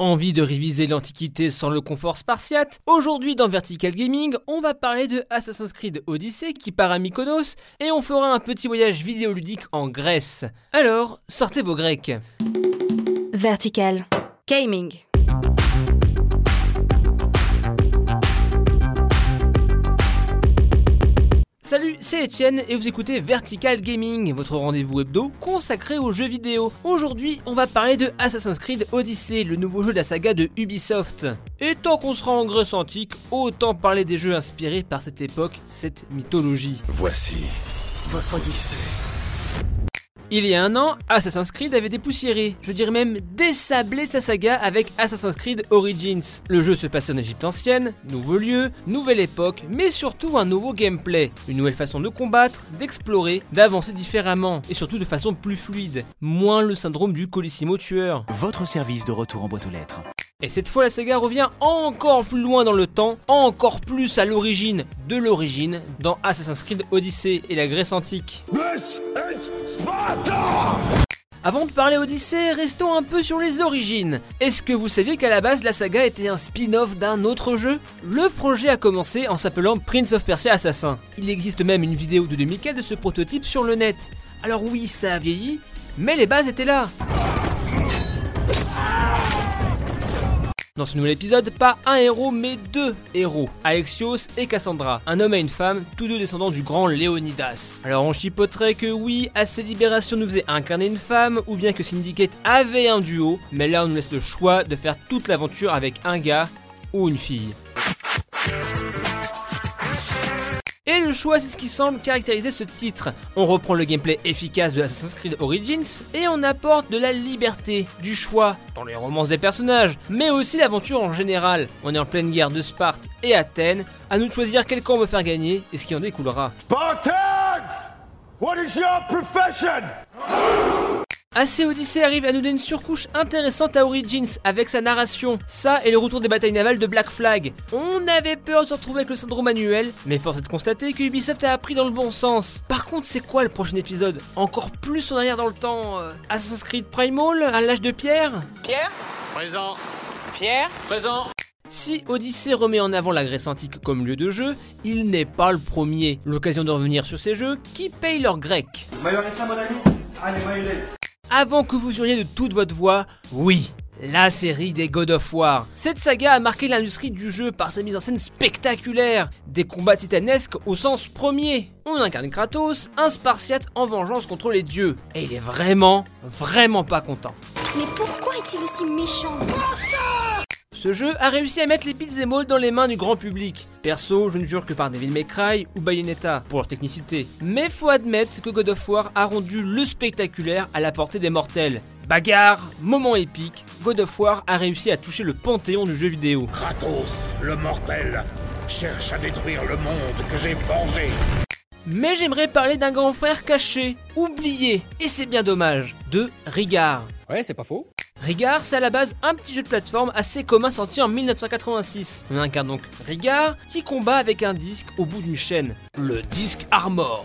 Envie de réviser l'Antiquité sans le confort spartiate Aujourd'hui dans Vertical Gaming, on va parler de Assassin's Creed Odyssey qui part à Mykonos et on fera un petit voyage vidéoludique en Grèce. Alors, sortez vos grecs. Vertical Gaming. Salut, c'est Etienne et vous écoutez Vertical Gaming, votre rendez-vous hebdo consacré aux jeux vidéo. Aujourd'hui, on va parler de Assassin's Creed Odyssey, le nouveau jeu de la saga de Ubisoft. Et tant qu'on sera en Grèce antique, autant parler des jeux inspirés par cette époque, cette mythologie. Voici votre Odyssée. Il y a un an, Assassin's Creed avait dépoussiéré, je dirais même désablé sa saga avec Assassin's Creed Origins. Le jeu se passait en Égypte ancienne, nouveau lieu, nouvelle époque, mais surtout un nouveau gameplay, une nouvelle façon de combattre, d'explorer, d'avancer différemment, et surtout de façon plus fluide, moins le syndrome du Colissimo tueur. Votre service de retour en boîte aux lettres. Et cette fois, la saga revient encore plus loin dans le temps, encore plus à l'origine de l'origine, dans Assassin's Creed Odyssey et la Grèce antique. Avant de parler Odyssey, restons un peu sur les origines. Est-ce que vous saviez qu'à la base la saga était un spin-off d'un autre jeu? Le projet a commencé en s'appelant Prince of Persia Assassin. Il existe même une vidéo de 2004 de ce prototype sur le net. Alors oui, ça a vieilli, mais les bases étaient là. Dans ce nouvel épisode, pas un héros mais deux héros, Alexios et Cassandra, un homme et une femme, tous deux descendants du grand Léonidas. Alors on chipoterait que oui, assez Libération nous faisait incarner une femme, ou bien que Syndicate avait un duo, mais là on nous laisse le choix de faire toute l'aventure avec un gars ou une fille. Choix, c'est ce qui semble caractériser ce titre. On reprend le gameplay efficace de Assassin's Creed Origins et on apporte de la liberté, du choix dans les romances des personnages, mais aussi l'aventure en général. On est en pleine guerre de Sparte et Athènes, à nous de choisir quel camp on veut faire gagner et ce qui en découlera. Spartans! What is your profession? AC Odyssey arrive à nous donner une surcouche intéressante à Origins avec sa narration. Ça et le retour des batailles navales de Black Flag. On avait peur de se retrouver avec le syndrome manuel, mais force est de constater que Ubisoft a appris dans le bon sens. Par contre, c'est quoi le prochain épisode? Encore plus en arrière dans le temps euh, Assassin's Creed Primal à l'âge de pierre? Pierre? Présent. Pierre? Présent. Si Odyssey remet en avant la Grèce antique comme lieu de jeu, il n'est pas le premier. L'occasion de revenir sur ces jeux qui payent leur grec. Mayonnaise, mon ami? Allez, mayonnaise. Avant que vous hurliez de toute votre voix, oui, la série des God of War. Cette saga a marqué l'industrie du jeu par sa mise en scène spectaculaire, des combats titanesques au sens premier. On incarne Kratos, un Spartiate en vengeance contre les dieux, et il est vraiment, vraiment pas content. Mais pourquoi est-il aussi méchant? Ce jeu a réussi à mettre les beats mots dans les mains du grand public. Perso, je ne jure que par Devil May Cry ou Bayonetta pour leur technicité. Mais faut admettre que God of War a rendu le spectaculaire à la portée des mortels. Bagarre, moment épique, God of War a réussi à toucher le panthéon du jeu vidéo. Kratos, le mortel, cherche à détruire le monde que j'ai forgé. Mais j'aimerais parler d'un grand frère caché, oublié, et c'est bien dommage, de Rigard. Ouais, c'est pas faux. Rigard, c'est à la base un petit jeu de plateforme assez commun sorti en 1986. On incarne donc Rigard qui combat avec un disque au bout d'une chaîne, le disque Armor.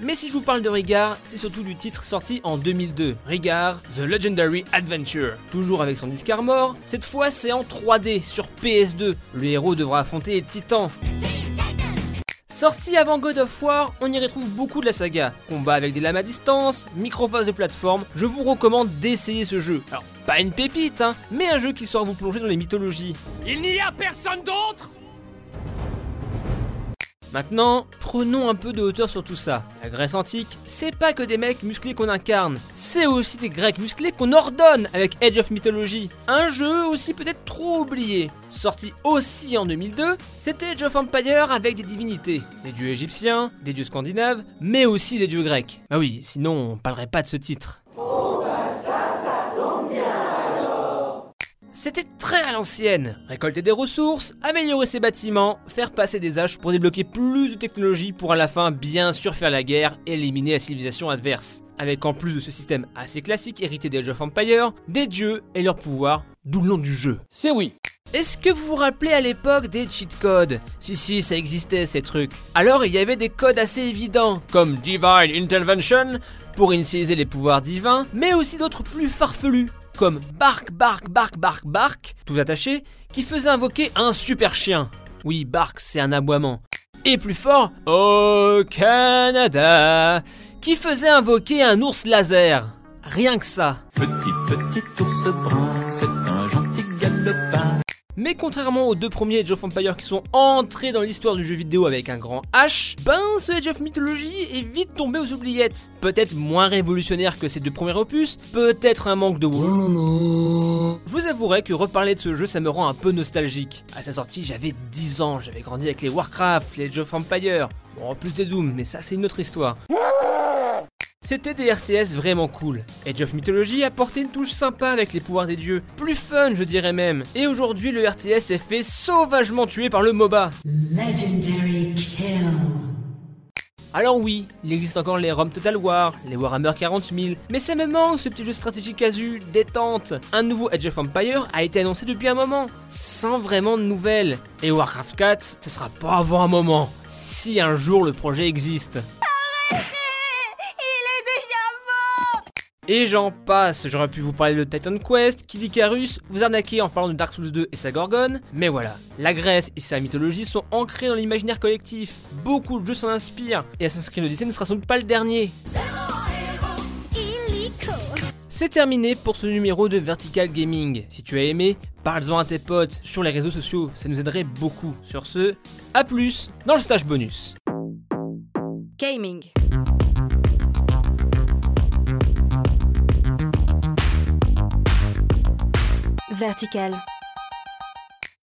Mais si je vous parle de Rigard, c'est surtout du titre sorti en 2002, Rigard The Legendary Adventure. Toujours avec son disque Armor, cette fois c'est en 3D sur PS2. Le héros devra affronter les titans. Sorti avant God of War, on y retrouve beaucoup de la saga. Combat avec des lames à distance, microphase de plateforme, je vous recommande d'essayer ce jeu. Alors, pas une pépite, hein, mais un jeu qui saura vous plonger dans les mythologies. Il n'y a personne d'autre Maintenant, prenons un peu de hauteur sur tout ça. La Grèce antique, c'est pas que des mecs musclés qu'on incarne, c'est aussi des Grecs musclés qu'on ordonne avec Age of Mythology. Un jeu aussi peut-être trop oublié. Sorti aussi en 2002, c'était Age of Empire avec des divinités. Des dieux égyptiens, des dieux scandinaves, mais aussi des dieux grecs. Ah oui, sinon on parlerait pas de ce titre. C'était très à l'ancienne. Récolter des ressources, améliorer ses bâtiments, faire passer des âges pour débloquer plus de technologie pour à la fin bien sûr faire la guerre et éliminer la civilisation adverse. Avec en plus de ce système assez classique hérité des Age of Empire, des dieux et leurs pouvoirs, d'où le nom du jeu. C'est oui. Est-ce que vous vous rappelez à l'époque des cheat codes? Si si, ça existait ces trucs. Alors il y avait des codes assez évidents, comme Divine Intervention, pour initialiser les pouvoirs divins, mais aussi d'autres plus farfelus, comme Bark, Bark, Bark, Bark, Bark, tout attaché, qui faisait invoquer un super chien. Oui, Bark, c'est un aboiement. Et plus fort, au Canada, qui faisait invoquer un ours laser. Rien que ça. Petit, petit ours Mais contrairement aux deux premiers Age of Empires qui sont entrés dans l'histoire du jeu vidéo avec un grand H, ben ce Age of Mythology est vite tombé aux oubliettes. Peut-être moins révolutionnaire que ces deux premiers opus, peut-être un manque de wow. Je vous avouerai que reparler de ce jeu ça me rend un peu nostalgique. À sa sortie j'avais 10 ans, j'avais grandi avec les Warcraft, les Age of Empires, bon en plus des Doom, mais ça c'est une autre histoire. C'était des RTS vraiment cool. Age of Mythology apportait une touche sympa avec les pouvoirs des dieux, plus fun je dirais même. Et aujourd'hui le RTS est fait sauvagement tuer par le MOBA. Legendary kill. Alors oui, il existe encore les ROM Total War, les Warhammer 40 000, mais ça me manque ce petit jeu stratégique casu, détente. Un nouveau Age of Empire a été annoncé depuis un moment, sans vraiment de nouvelles. Et Warcraft 4, ce sera pas avant un moment, si un jour le projet existe. Et j'en passe, j'aurais pu vous parler de Titan Quest, Kid Icarus, vous arnaquer en parlant de Dark Souls 2 et sa Gorgone, mais voilà, la Grèce et sa mythologie sont ancrées dans l'imaginaire collectif, beaucoup de jeux s'en inspirent, et Assassin's Creed Odyssey ne sera sans doute pas le dernier. C'est terminé pour ce numéro de Vertical Gaming. Si tu as aimé, parle-en à tes potes sur les réseaux sociaux, ça nous aiderait beaucoup. Sur ce, à plus dans le stage bonus. Gaming. Vertical.